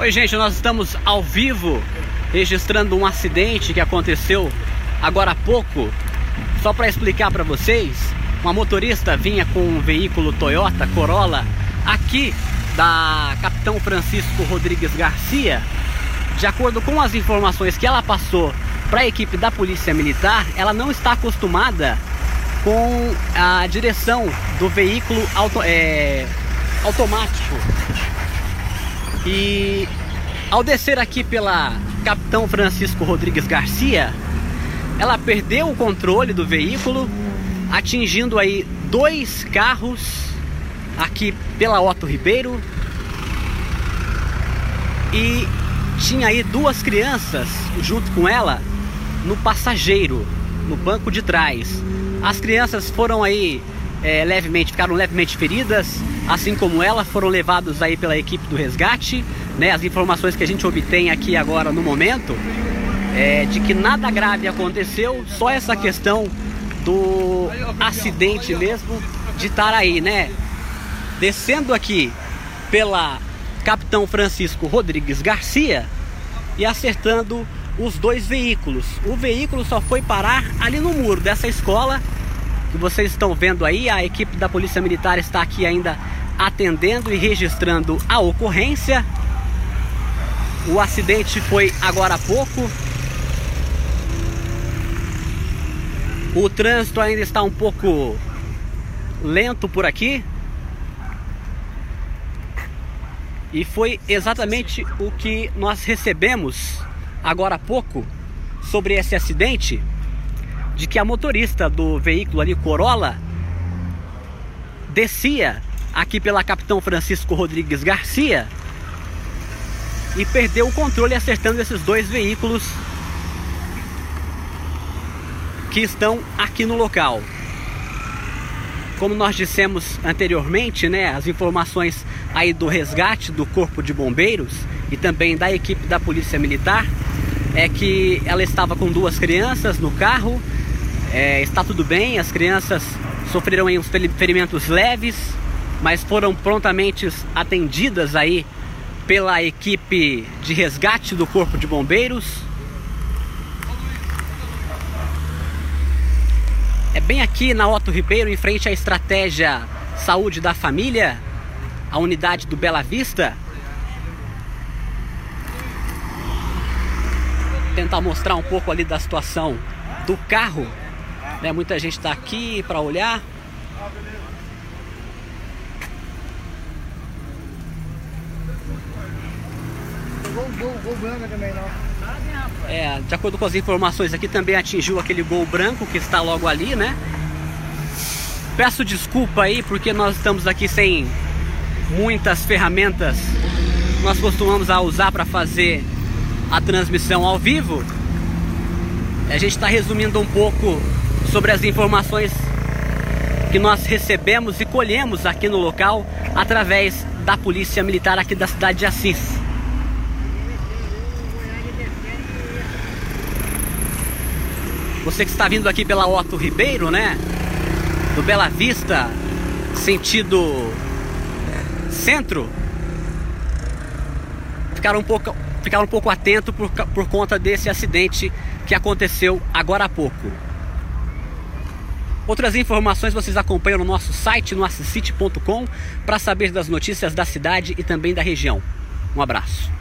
Oi, gente, nós estamos ao vivo registrando um acidente que aconteceu agora há pouco. Só para explicar para vocês, uma motorista vinha com um veículo Toyota Corolla aqui da Capitão Francisco Rodrigues Garcia. De acordo com as informações que ela passou para a equipe da Polícia Militar, ela não está acostumada com a direção do veículo auto, é, automático. E ao descer aqui pela Capitão Francisco Rodrigues Garcia, ela perdeu o controle do veículo, atingindo aí dois carros aqui pela Otto Ribeiro e tinha aí duas crianças junto com ela no passageiro, no banco de trás. As crianças foram aí é, levemente, ficaram levemente feridas, assim como ela, foram levados aí pela equipe do resgate. Né, as informações que a gente obtém aqui agora no momento é de que nada grave aconteceu, só essa questão do acidente mesmo de estar aí, né? Descendo aqui pela Capitão Francisco Rodrigues Garcia e acertando os dois veículos. O veículo só foi parar ali no muro dessa escola que vocês estão vendo aí. A equipe da Polícia Militar está aqui ainda atendendo e registrando a ocorrência. O acidente foi agora há pouco. O trânsito ainda está um pouco lento por aqui. E foi exatamente o que nós recebemos agora há pouco sobre esse acidente de que a motorista do veículo ali Corolla descia aqui pela Capitão Francisco Rodrigues Garcia e perdeu o controle acertando esses dois veículos que estão aqui no local. Como nós dissemos anteriormente, né, as informações aí do resgate do Corpo de Bombeiros e também da equipe da Polícia Militar é que ela estava com duas crianças no carro, é, está tudo bem, as crianças sofreram aí uns ferimentos leves, mas foram prontamente atendidas aí pela equipe de resgate do Corpo de Bombeiros. É bem aqui na Otto Ribeiro, em frente à estratégia Saúde da Família, a unidade do Bela Vista. Tentar mostrar um pouco ali da situação do carro. Né? Muita gente está aqui para olhar. É, de acordo com as informações aqui, também atingiu aquele gol branco que está logo ali, né? Peço desculpa aí porque nós estamos aqui sem muitas ferramentas nós costumamos a usar para fazer a transmissão ao vivo. A gente está resumindo um pouco sobre as informações que nós recebemos e colhemos aqui no local através da Polícia Militar aqui da cidade de Assis. Você que está vindo aqui pela Otto Ribeiro, né? Do Bela Vista, sentido centro, ficaram um pouco, ficaram um pouco atentos por, por conta desse acidente que aconteceu agora há pouco. Outras informações vocês acompanham no nosso site, no assisite.com, para saber das notícias da cidade e também da região. Um abraço.